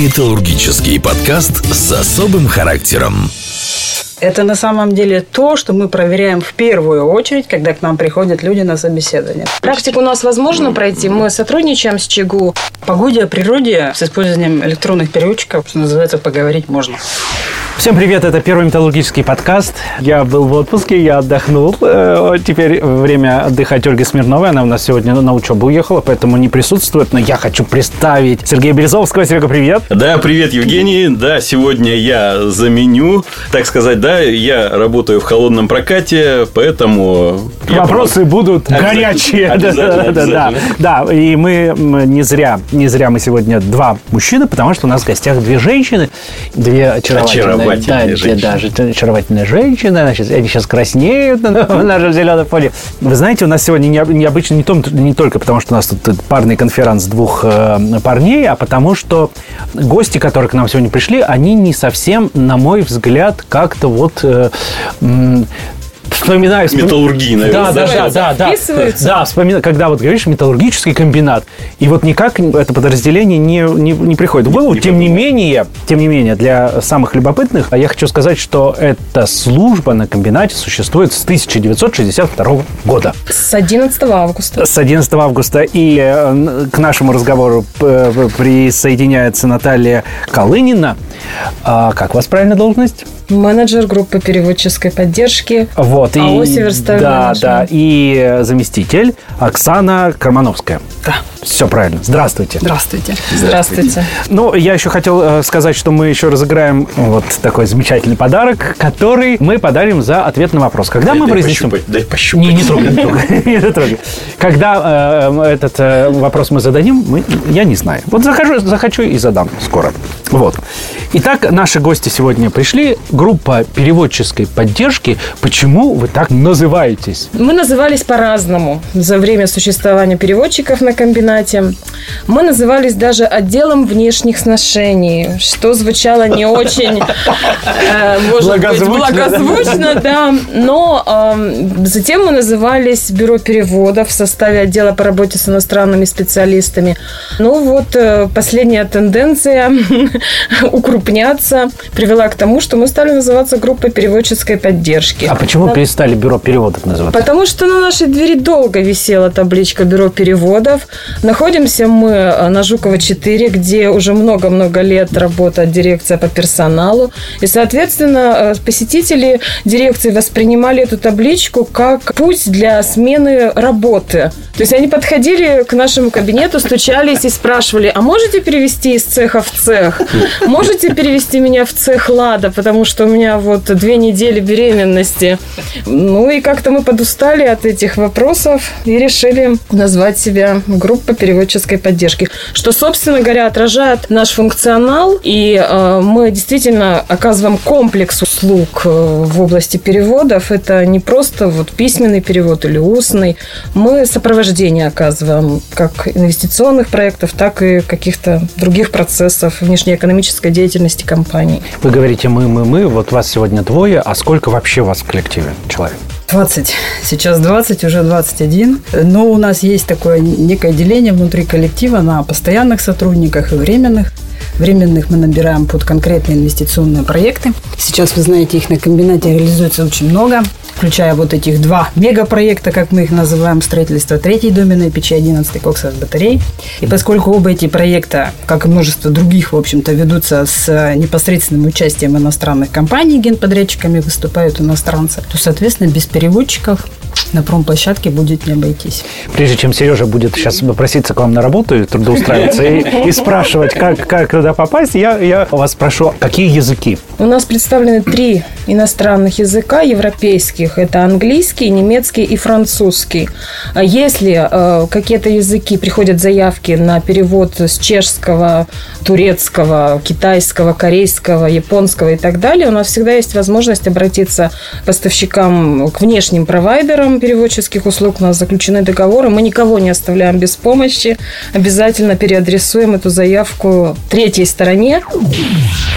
Металлургический подкаст с особым характером. Это на самом деле то, что мы проверяем в первую очередь, когда к нам приходят люди на собеседование. Практику у нас возможно пройти. Мы сотрудничаем с ЧГУ. Погоде о природе с использованием электронных переводчиков, что называется, поговорить можно. Всем привет, это первый металлургический подкаст. Я был в отпуске, я отдохнул. Э, теперь время отдыхать Ольги Смирновой. Она у нас сегодня на учебу уехала, поэтому не присутствует. Но я хочу представить Сергея Березовского. Серега, привет. Да, привет, Евгений. Да, сегодня я заменю, так сказать, да, я работаю в холодном прокате, поэтому... Вопросы я... будут горячие. Обязательно, да, да, да, да. И мы не зря, не зря мы сегодня два мужчины, потому что у нас в гостях две женщины, две очаровательные очаровательная да, женщина. Да, очаровательная женщина. Значит, они сейчас краснеют на нашем зеленом поле. Вы знаете, у нас сегодня необычно не, том, не только потому, что у нас тут парный конференц двух э, парней, а потому что гости, которые к нам сегодня пришли, они не совсем, на мой взгляд, как-то вот э, вспоминаю... Вспом... Металлургии, наверное. Да, да, да, да. Да, да вспоминаю, когда вот говоришь металлургический комбинат, и вот никак это подразделение не, не, не приходит в голову. Не тем не менее, тем не менее, для самых любопытных, я хочу сказать, что эта служба на комбинате существует с 1962 года. С 11 августа. С 11 августа. И э, к нашему разговору присоединяется Наталья Колынина. А как у вас правильная должность? Менеджер группы переводческой поддержки. Вот. АО «Северсталь Да, да. И заместитель Оксана Кармановская. Да. Все правильно. Здравствуйте. Здравствуйте. Здравствуйте. Ну, я еще хотел э, сказать, что мы еще разыграем вот такой замечательный подарок, который мы подарим за ответ на вопрос. Когда дай, мы дай произнесем... Пощупать, дай пощупать. Не, не трогай, не трогай. Не трогай. Когда э, этот э, вопрос мы зададим, мы, я не знаю. Вот захожу, захочу и задам скоро. Вот. Итак, наши гости сегодня пришли. Группа переводческой поддержки. Почему вы так называетесь? Мы назывались по-разному за время существования переводчиков на комбинате. Мы назывались даже отделом внешних сношений, что звучало не очень, э, может быть, благозвучно, да. Но эм, затем мы назывались бюро переводов в составе отдела по работе с иностранными специалистами. Ну вот э, последняя тенденция укрупняться привела к тому, что мы стали называться группой переводческой поддержки. А почему да. перестали бюро переводов называться? Потому что на нашей двери долго висела табличка бюро переводов. Находимся мы э, на Жукова 4, где уже много-много лет работает дирекция по персоналу. И, соответственно, э, посетители дирекции воспринимали эту табличку как путь для смены работы. То есть они подходили к нашему кабинету, стучались и спрашивали, а можете перевести из цеха в цех? Можете перевести меня в цех Лада, потому что у меня вот две недели беременности. Ну и как-то мы подустали от этих вопросов и решили назвать себя группа переводческой поддержки, что, собственно говоря, отражает наш функционал, и э, мы действительно оказываем комплекс услуг э, в области переводов. Это не просто вот письменный перевод или устный. Мы сопровождение оказываем как инвестиционных проектов, так и каких-то других процессов внешнеэкономической деятельности компании. Вы говорите «мы, мы, мы», вот вас сегодня двое, а сколько вообще вас в коллективе человек? 20. Сейчас 20, уже 21. Но у нас есть такое некое деление внутри коллектива на постоянных сотрудниках и временных. Временных мы набираем под конкретные инвестиционные проекты. Сейчас, вы знаете, их на комбинате реализуется очень много, включая вот этих два мегапроекта, как мы их называем, строительство третьей доменной печи, 11 коксовых батарей. И поскольку оба эти проекта, как и множество других, в общем-то, ведутся с непосредственным участием иностранных компаний, генподрядчиками выступают иностранцы, то, соответственно, без переводчиков на промплощадке будет не обойтись. Прежде чем Сережа будет сейчас попроситься к вам на работу и трудоустраиваться и, и спрашивать, как, как туда попасть, я, я вас спрошу, какие языки? У нас представлены три иностранных языка европейских. Это английский, немецкий и французский. А если э, какие-то языки приходят заявки на перевод с чешского, турецкого, китайского, корейского, японского и так далее, у нас всегда есть возможность обратиться к поставщикам, к внешним провайдерам, переводческих услуг, у нас заключены договоры, мы никого не оставляем без помощи, обязательно переадресуем эту заявку третьей стороне.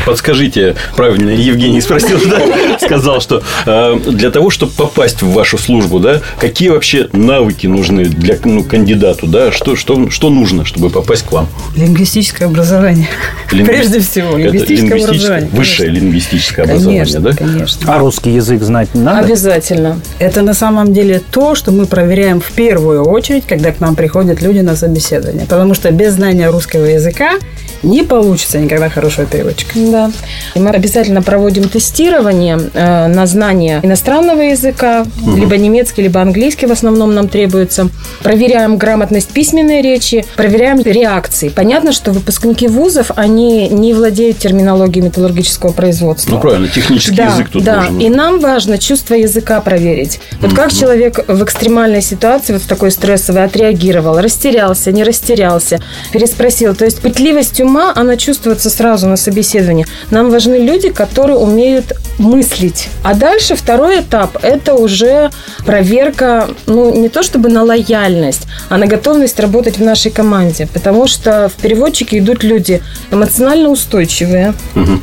Подскажите, правильно, Евгений спросил, да, сказал, что э, для того, чтобы попасть в вашу службу, да, какие вообще навыки нужны для ну, кандидату, да, что, что, что нужно, чтобы попасть к вам? Лингвистическое образование. Лингви... Прежде всего, лингвистическое образование. Высшее конечно. лингвистическое образование, конечно, да? Конечно. А русский язык знать надо? Обязательно. Это на самом деле то, что мы проверяем в первую очередь, когда к нам приходят люди на собеседование. Потому что без знания русского языка не получится никогда хорошего переводчика. Да. И мы обязательно проводим тестирование э, на знание иностранного языка, угу. либо немецкий, либо английский в основном нам требуется. Проверяем грамотность письменной речи, проверяем реакции. Понятно, что выпускники вузов, они не владеют терминологией металлургического производства. Ну, правильно, технический да, язык тут да. нужен. И нам важно чувство языка проверить. Вот угу. как человек в экстремальной ситуации, вот в такой стрессовой, отреагировал, растерялся, не растерялся, переспросил. То есть пытливость ума, она чувствуется сразу на собеседовании. Нам важны люди, которые умеют мыслить. А дальше второй этап – это уже проверка, ну, не то чтобы на лояльность, а на готовность работать в нашей команде. Потому что в переводчике идут люди эмоционально устойчивые, угу.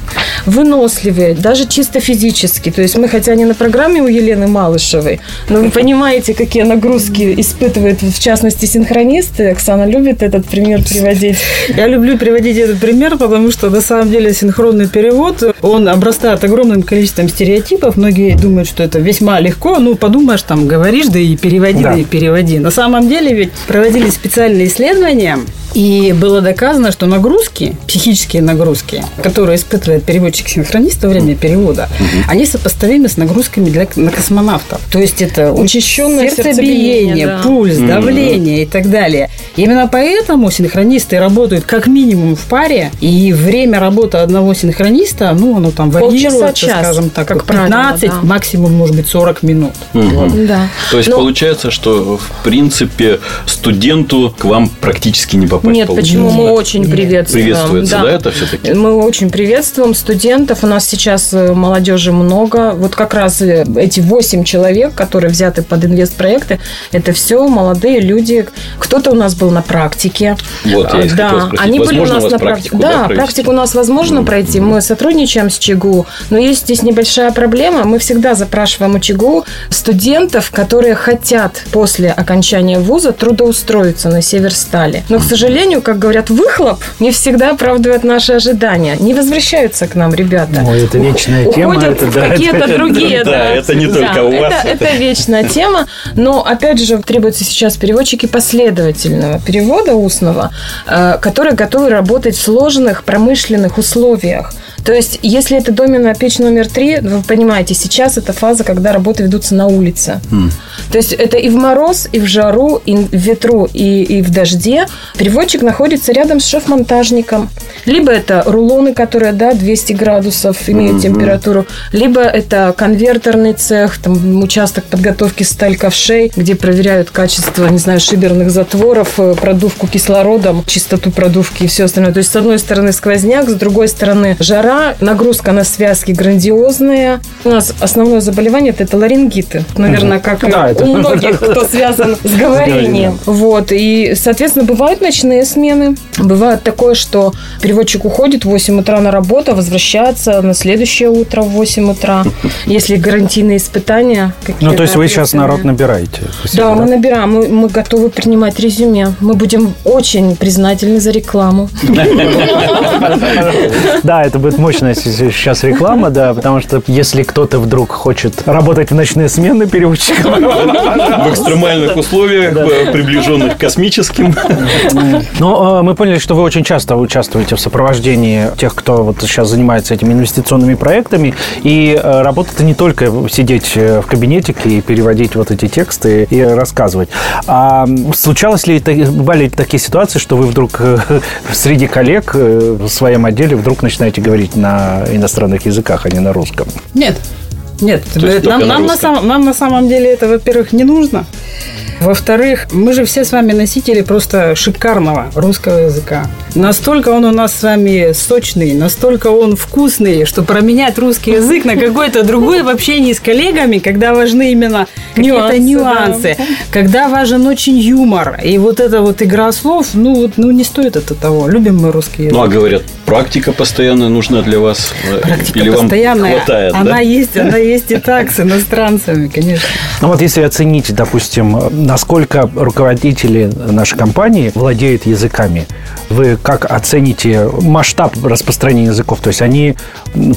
выносливые, даже чисто физически. То есть мы, хотя не на программе у Елены Малышевой, но вы понимаете, какие нагрузки испытывают, в частности, синхронисты. Оксана любит этот пример приводить. Я люблю приводить этот пример, потому что на самом деле синхронный перевод, он обрастает огромным количеством стереотипов. Многие думают, что это весьма легко. Ну, подумаешь, там, говоришь, да и переводи, да, да и переводи. На самом деле ведь проводили специальные исследования, и было доказано, что нагрузки, психические нагрузки, которые испытывает переводчик-синхронист во время перевода, угу. они сопоставимы с нагрузками для на космонавтов. То есть это учащенное сердцебиение, да. пульс, угу. давление и так далее. И именно поэтому синхронисты работают как минимум в паре, и время работы одного синхрониста, ну, оно там варьируется, скажем так, как 15, правило, да. максимум, может быть, 40 минут. Угу. Вот. Да. То есть Но... получается, что в принципе студенту к вам практически не попадает попасть? Нет, почему? Мы очень приветствуем. Приветствуется, да, да это все-таки? Мы очень приветствуем студентов. У нас сейчас э, молодежи много. Вот как раз э, эти 8 человек, которые взяты под инвестпроекты, это все молодые люди. Кто-то у нас был на практике. Вот, я да, спросить, они были у нас на практику. Да, да практику у нас возможно mm-hmm. пройти. Мы сотрудничаем с ЧГУ, но есть здесь небольшая проблема. Мы всегда запрашиваем у ЧГУ студентов, которые хотят после окончания вуза трудоустроиться на Северстале. Но, к сожалению, сожалению, как говорят, выхлоп не всегда оправдывает наши ожидания. Не возвращаются к нам ребята. Ой, это вечная Уходят тема. Уходят в какие-то другие. Да, это не только у вас. Это вечная тема. Но, опять же, требуются сейчас переводчики последовательного перевода устного, э, которые готовы работать в сложных промышленных условиях. То есть, если это доменная печь номер три, вы понимаете, сейчас это фаза, когда работы ведутся на улице. Mm. То есть, это и в мороз, и в жару, и в ветру, и, и в дожде. Переводчик находится рядом с шеф-монтажником. Либо это рулоны, которые, да, 200 градусов имеют mm-hmm. температуру, либо это конвертерный цех, там, участок подготовки сталь ковшей, где проверяют качество, не знаю, шиберных затворов, э, продувку кислородом, чистоту продувки и все остальное. То есть, с одной стороны сквозняк, с другой стороны жара, да, нагрузка на связки грандиозная. У нас основное заболевание это ларингиты. Наверное, как да, это... у многих, кто связан с говорением. Вот. И, соответственно, бывают ночные смены. Бывает такое, что переводчик уходит в 8 утра на работу, возвращается на следующее утро в 8 утра. Если гарантийные испытания. Ну, то есть вы сейчас народ набираете? Да, мы набираем. Мы, мы готовы принимать резюме. Мы будем очень признательны за рекламу. Да, это будет мощная сейчас реклама, да, потому что если кто-то вдруг хочет работать в ночные смены переводчиком... В экстремальных условиях, приближенных к космическим. Но а, мы поняли, что вы очень часто участвуете в сопровождении тех, кто вот сейчас занимается этими инвестиционными проектами. И а, работа-то не только сидеть э, в кабинетике и переводить вот эти тексты и рассказывать. А случалось ли, бывали ли такие ситуации, что вы вдруг э, среди коллег э, в своем отделе вдруг начинаете говорить говорить на иностранных языках, а не на русском? Нет. Нет, нам, нам, на самом, нам на самом деле это, во-первых, не нужно. Во-вторых, мы же все с вами носители просто шикарного русского языка. Настолько он у нас с вами сочный, настолько он вкусный, что променять русский язык на какой-то другой в общении с коллегами, когда важны именно какие-то нюансы, да. когда важен очень юмор. И вот эта вот игра слов, ну, вот, ну не стоит это того. Любим мы русский язык. Ну, а говорят, практика постоянно нужна для вас? Практика Или постоянная. Вам хватает, она да? есть, она есть и так с иностранцами, конечно. Ну вот если оценить, допустим, насколько руководители нашей компании владеют языками, вы как оцените масштаб распространения языков? То есть они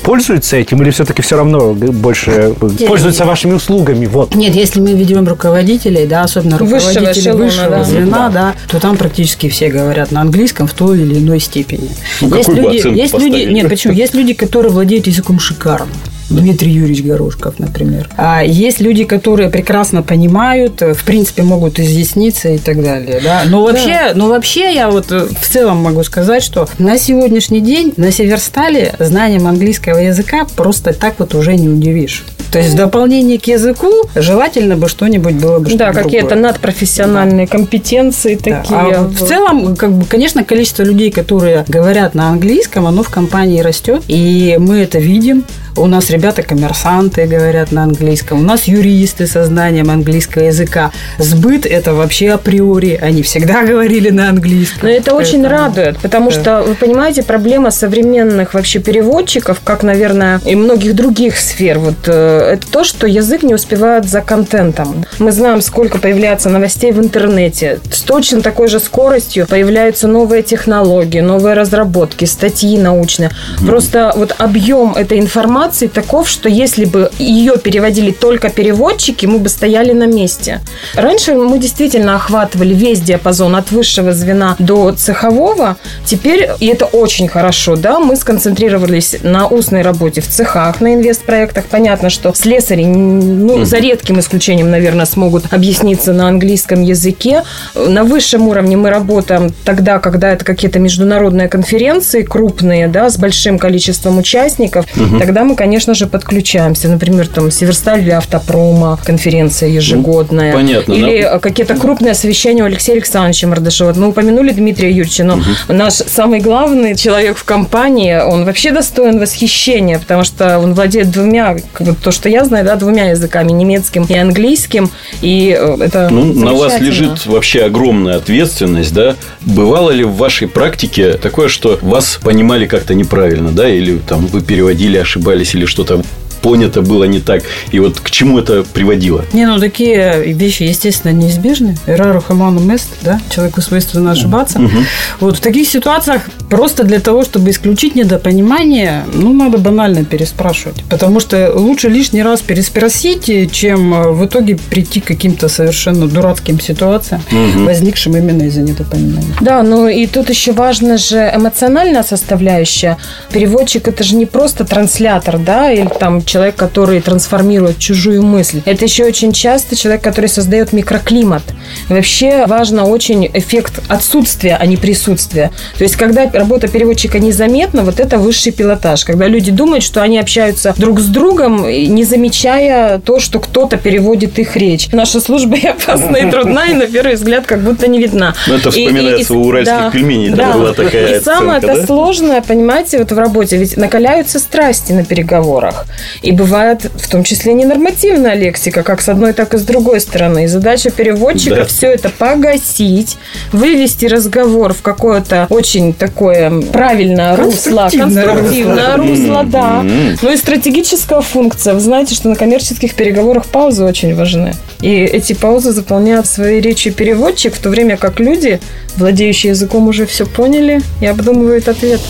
пользуются этим или все-таки все равно больше нет, пользуются нет. вашими услугами? Вот. Нет, если мы ведем руководителей, да, особенно руководителей высшего, высшего да. звена, да. да, то там практически все говорят на английском в той или иной степени. Ну, есть люди, есть люди, нет, почему? Есть люди, которые владеют языком шикарно. Дмитрий Юрьевич Горошков, например. А есть люди, которые прекрасно понимают, в принципе, могут изъясниться и так далее. Да? Но, вообще, да. но вообще я вот в целом могу сказать, что на сегодняшний день на Северстале знанием английского языка просто так вот уже не удивишь. То есть в дополнение к языку желательно бы что-нибудь было бы Да, какие-то надпрофессиональные да. компетенции да. такие. А вот. В целом, как бы, конечно, количество людей, которые говорят на английском, оно в компании растет, и мы это видим. У нас ребята коммерсанты говорят на английском, у нас юристы со знанием английского языка. Сбыт – это вообще априори, они всегда говорили на английском. Но это очень это... радует, потому да. что, вы понимаете, проблема современных вообще переводчиков, как, наверное, и многих других сфер, вот э, это то, что язык не успевает за контентом. Мы знаем, сколько появляется новостей в интернете. С точно такой же скоростью появляются новые технологии, новые разработки, статьи научные. Просто вот объем этой информации информации таков, что если бы ее переводили только переводчики, мы бы стояли на месте. Раньше мы действительно охватывали весь диапазон от высшего звена до цехового. Теперь, и это очень хорошо, да, мы сконцентрировались на устной работе в цехах, на инвестпроектах. Понятно, что слесари, ну, за редким исключением, наверное, смогут объясниться на английском языке. На высшем уровне мы работаем тогда, когда это какие-то международные конференции крупные, да, с большим количеством участников. Угу. Тогда мы конечно же, подключаемся. Например, там Северсталь или Автопрома, конференция ежегодная. Ну, понятно. Или да. какие-то крупные освещения у Алексея Александровича Мордышева. Мы упомянули Дмитрия Юрьевича, но угу. наш самый главный человек в компании, он вообще достоин восхищения, потому что он владеет двумя, как бы то, что я знаю, да, двумя языками, немецким и английским. И э, это ну, на вас лежит вообще огромная ответственность, да? Бывало ли в вашей практике такое, что вас понимали как-то неправильно, да, или там вы переводили, ошибались или что-то понято было не так. И вот к чему это приводило? Не, ну такие вещи, естественно, неизбежны. Эрару хаману мест, да, человеку свойственно ошибаться. Угу. Вот в таких ситуациях просто для того, чтобы исключить недопонимание, ну, надо банально переспрашивать. Потому что лучше лишний раз переспросить, чем в итоге прийти к каким-то совершенно дурацким ситуациям, угу. возникшим именно из-за недопонимания. Да, ну и тут еще важна же эмоциональная составляющая. Переводчик это же не просто транслятор, да, или там человек, который трансформирует чужую мысль. Это еще очень часто человек, который создает микроклимат. Вообще важно очень эффект отсутствия, а не присутствия. То есть, когда работа переводчика незаметна, вот это высший пилотаж. Когда люди думают, что они общаются друг с другом, не замечая то, что кто-то переводит их речь. Наша служба и опасна, и трудна, и на первый взгляд как будто не видна. Но ну, это вспоминается и, и, у уральских да, пельменей. Да. Была такая и самое это да? сложное, понимаете, вот в работе, ведь накаляются страсти на переговорах. И бывает в том числе ненормативная лексика, как с одной, так и с другой стороны. И задача переводчика да. все это погасить, вывести разговор в какое-то очень такое правильное русло, конструктивное русло, да. Ну и стратегическая функция. Вы знаете, что на коммерческих переговорах паузы очень важны. И эти паузы заполняют свои речи переводчик, в то время как люди, владеющие языком, уже все поняли и обдумывают ответ.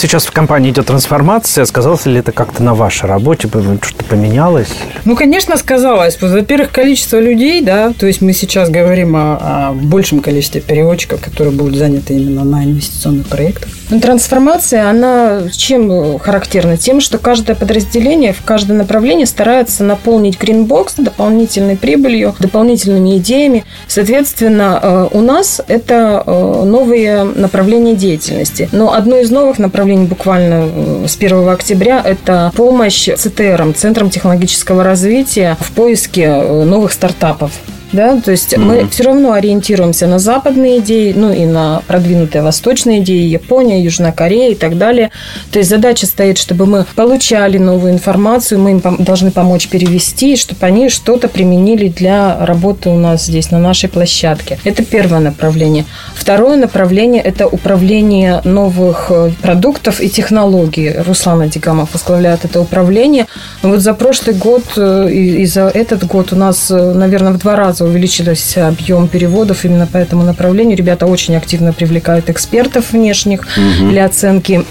Сейчас в компании идет трансформация. Сказалось ли это как-то на вашей работе? Что-то поменялось? Ну, конечно, сказалось. Во-первых, количество людей, да, то есть мы сейчас говорим о, о большем количестве переводчиков, которые будут заняты именно на инвестиционных проектах. Ну, трансформация, она чем характерна? Тем, что каждое подразделение в каждое направление старается наполнить гринбокс дополнительной прибылью, дополнительными идеями. Соответственно, э, у нас это э, новые направления деятельности. Но одно из новых направлений буквально э, с 1 октября – это помощь ЦТР, Центрам технологического развития в поиске новых стартапов да, то есть mm-hmm. мы все равно ориентируемся на западные идеи, ну и на продвинутые восточные идеи, Япония, Южная Корея и так далее. То есть задача стоит, чтобы мы получали новую информацию, мы им должны помочь перевести, чтобы они что-то применили для работы у нас здесь, на нашей площадке. Это первое направление. Второе направление – это управление новых э, продуктов и технологий. Руслан Адигамов возглавляет это управление. Вот за прошлый год э, и за этот год у нас, э, наверное, в два раза раза увеличился объем переводов именно по этому направлению. Ребята очень активно привлекают экспертов внешних угу. для оценки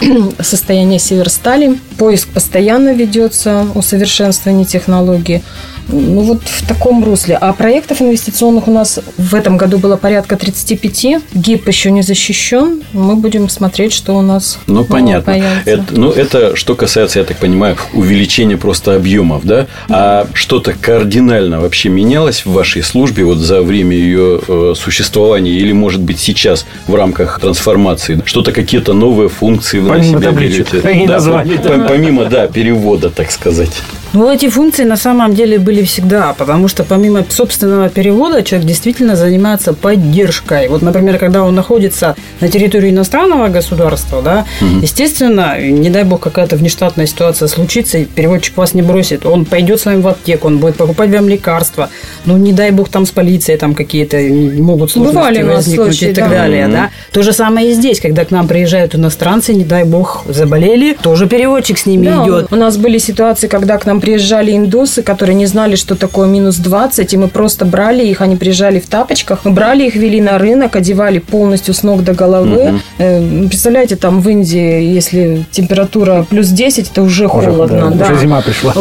состояния Северстали. Поиск постоянно ведется, усовершенствование технологии. Ну, вот в таком русле. А проектов инвестиционных у нас в этом году было порядка 35. ГИП еще не защищен. Мы будем смотреть, что у нас Ну, понятно. Это, ну, это что касается, я так понимаю, увеличения просто объемов, да? А что-то кардинально вообще менялось в вашей службе вот за время ее э, существования или, может быть, сейчас в рамках трансформации? Что-то какие-то новые функции вы помимо на себя берете? Да, помимо, да, перевода, так сказать. Ну, эти функции на самом деле были всегда, потому что помимо собственного перевода человек действительно занимается поддержкой. Вот, например, когда он находится на территории иностранного государства, да, угу. естественно, не дай бог какая-то внештатная ситуация случится, и переводчик вас не бросит, он пойдет с вами в аптеку, он будет покупать вам лекарства, ну, не дай бог там с полицией там какие-то могут сложности Бывали возникнуть случаи, и так да. далее, да. То же самое и здесь, когда к нам приезжают иностранцы, не дай бог заболели, тоже переводчик с ними да, идет. У нас были ситуации, когда к нам приезжали индусы, которые не знали, что такое минус 20, и мы просто брали их, они приезжали в тапочках, мы брали их, вели на рынок, одевали полностью с ног до головы. Угу. Представляете, там в Индии, если температура плюс 10, это уже, уже холодно. Да, да. Уже зима пришла.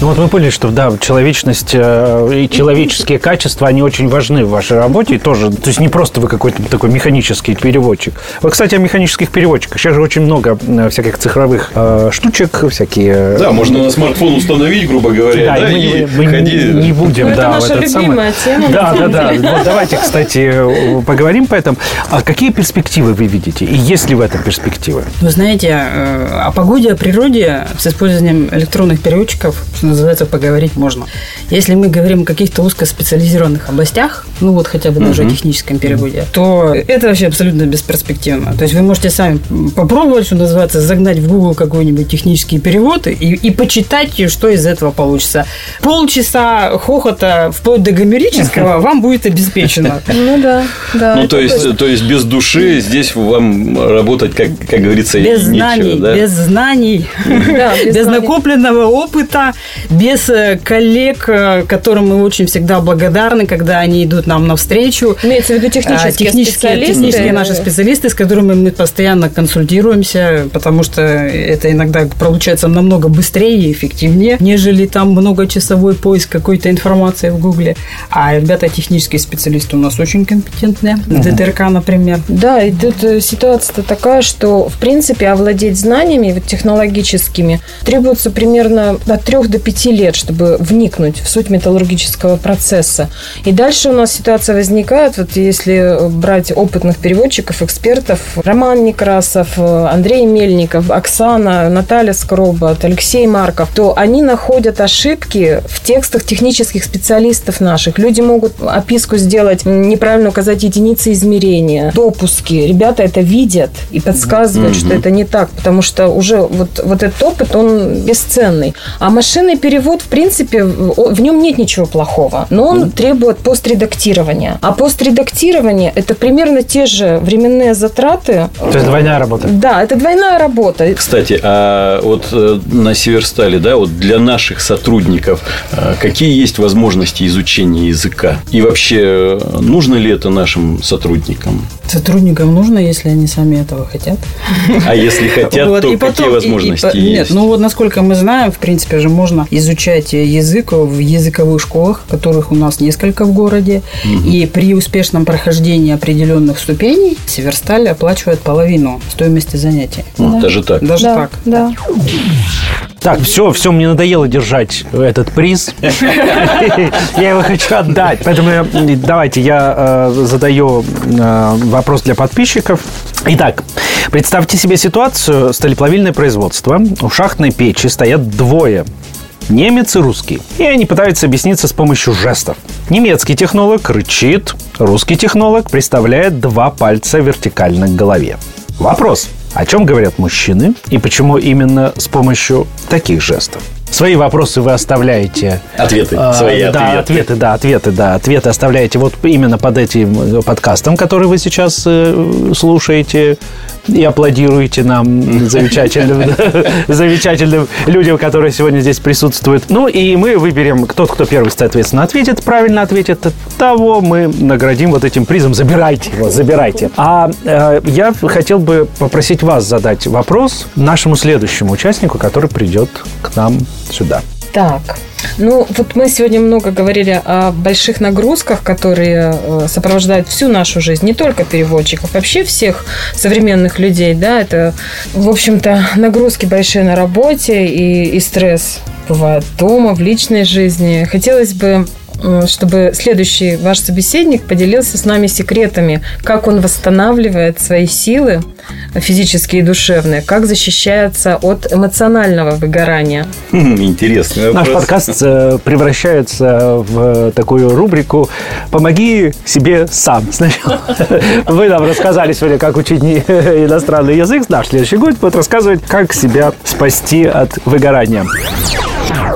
Ну вот мы поняли, что да, человечность э, и человеческие качества, они очень важны в вашей работе. И тоже, то есть не просто вы какой-то такой механический переводчик. Вот, кстати, о механических переводчиках. Сейчас же очень много э, всяких цифровых э, штучек, всякие... Да, можно на смартфон установить, грубо говоря, да, да и, и мы ходи... не, не будем, ну, да, это наша этот любимая самый... тема. Да, да, да. Вот давайте, кстати, поговорим по этому. А какие перспективы вы видите? И есть ли в этом перспективы? Вы знаете, э, о погоде, о природе с использованием электронных переводчиков, называется, поговорить можно. Если мы говорим о каких-то узкоспециализированных областях, ну вот хотя бы даже uh-huh. о техническом переводе, то это вообще абсолютно бесперспективно. То есть вы можете сами попробовать, что называется, загнать в Google какой-нибудь технический перевод и, и почитать, что из этого получится. Полчаса хохота вплоть до гомерического вам будет обеспечено. Ну да, да. Ну то есть, то есть без души здесь вам работать, как, как говорится, без знаний, да? без знаний, без накопленного опыта, без э, коллег, э, которым мы очень всегда благодарны, когда они идут нам навстречу. Имеется в виду технические, технические специалисты? Технические наши специалисты, с которыми мы постоянно консультируемся, потому что это иногда получается намного быстрее и эффективнее, нежели там многочасовой поиск какой-то информации в Гугле. А ребята, технические специалисты у нас очень компетентные. Uh-huh. ДТРК, например. Да, и тут э, ситуация такая, что, в принципе, овладеть знаниями вот, технологическими требуется примерно от 3 до 5 лет лет, чтобы вникнуть в суть металлургического процесса. И дальше у нас ситуация возникает, вот если брать опытных переводчиков, экспертов, Роман Некрасов, Андрей Мельников, Оксана, Наталья Скоробот, Алексей Марков, то они находят ошибки в текстах технических специалистов наших. Люди могут описку сделать, неправильно указать единицы измерения, допуски. Ребята это видят и подсказывают, mm-hmm. что это не так, потому что уже вот, вот этот опыт, он бесценный. А машинный перевод перевод, в принципе, в нем нет ничего плохого, но он mm. требует постредактирования. А постредактирование – это примерно те же временные затраты. То есть двойная работа. Да, это двойная работа. Кстати, а вот э, на Северстале, да, вот для наших сотрудников э, какие есть возможности изучения языка? И вообще, э, нужно ли это нашим сотрудникам? Сотрудникам нужно, если они сами этого хотят. А если хотят, вот, то какие возможности и, и, есть? Нет, ну вот насколько мы знаем, в принципе же можно изучать язык в языковых школах, которых у нас несколько в городе. Угу. И при успешном прохождении определенных ступеней Северсталь оплачивает половину стоимости занятий. Ну, да. Даже так? Даже да, так. Да. Так, все, все, мне надоело держать этот приз. Я его хочу отдать. Поэтому давайте я э, задаю э, вопрос для подписчиков. Итак, представьте себе ситуацию сталеплавильное производство. У шахтной печи стоят двое немец и русский. И они пытаются объясниться с помощью жестов. Немецкий технолог рычит, русский технолог приставляет два пальца вертикально к голове. Вопрос. О чем говорят мужчины и почему именно с помощью таких жестов? Свои вопросы вы оставляете. Ответы. А, свои да, ответы. ответы. Да, ответы, да. Ответы оставляете вот именно под этим подкастом, который вы сейчас э, слушаете и аплодируете нам, замечательным, замечательным людям, которые сегодня здесь присутствуют. Ну, и мы выберем, тот, кто первый, соответственно, ответит, правильно ответит, того мы наградим вот этим призом. Забирайте его, забирайте. А э, я хотел бы попросить вас задать вопрос нашему следующему участнику, который придет к нам сюда. Так, ну, вот мы сегодня много говорили о больших нагрузках, которые э, сопровождают всю нашу жизнь, не только переводчиков, вообще всех современных людей, да, это, в общем-то, нагрузки большие на работе и, и стресс бывает дома, в личной жизни. Хотелось бы чтобы следующий ваш собеседник поделился с нами секретами, как он восстанавливает свои силы физические и душевные, как защищается от эмоционального выгорания. Хм, интересно. Наш подкаст э, превращается в такую рубрику «Помоги себе сам». Сначала вы нам рассказали сегодня, как учить иностранный язык. Наш следующий гость будет рассказывать, как себя спасти от выгорания.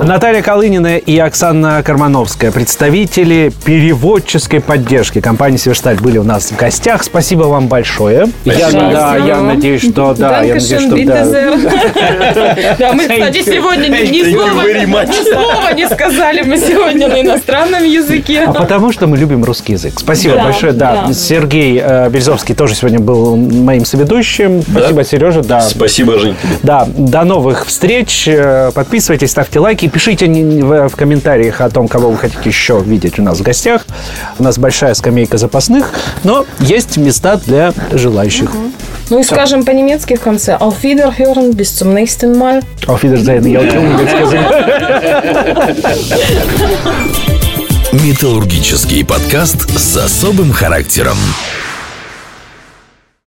Наталья Колынина и Оксана Кармановская, представители переводческой поддержки компании «Северсталь» были у нас в гостях. Спасибо вам большое. Я, да, я надеюсь, что да, я надеюсь, что да. Да, мы, кстати, сегодня ни слова не сказали мы сегодня на иностранном языке. А потому что мы любим русский язык. Спасибо большое. Да, Сергей э, Березовский тоже сегодня был моим соведущим. Спасибо, Сережа. Да. Спасибо, Жень. Да, до новых встреч. Э, подписывайтесь, ставьте лайки, пишите в, в комментариях о том, кого вы хотите еще видеть у нас в гостях. У нас большая скамейка запасных, но есть места для желающих. Угу. Ну и Все. скажем по-немецки в конце. Auf Wiederhören, bis zum nächsten Mal. Auf Wiedersehen, я учил немецкий Металлургический подкаст с особым характером.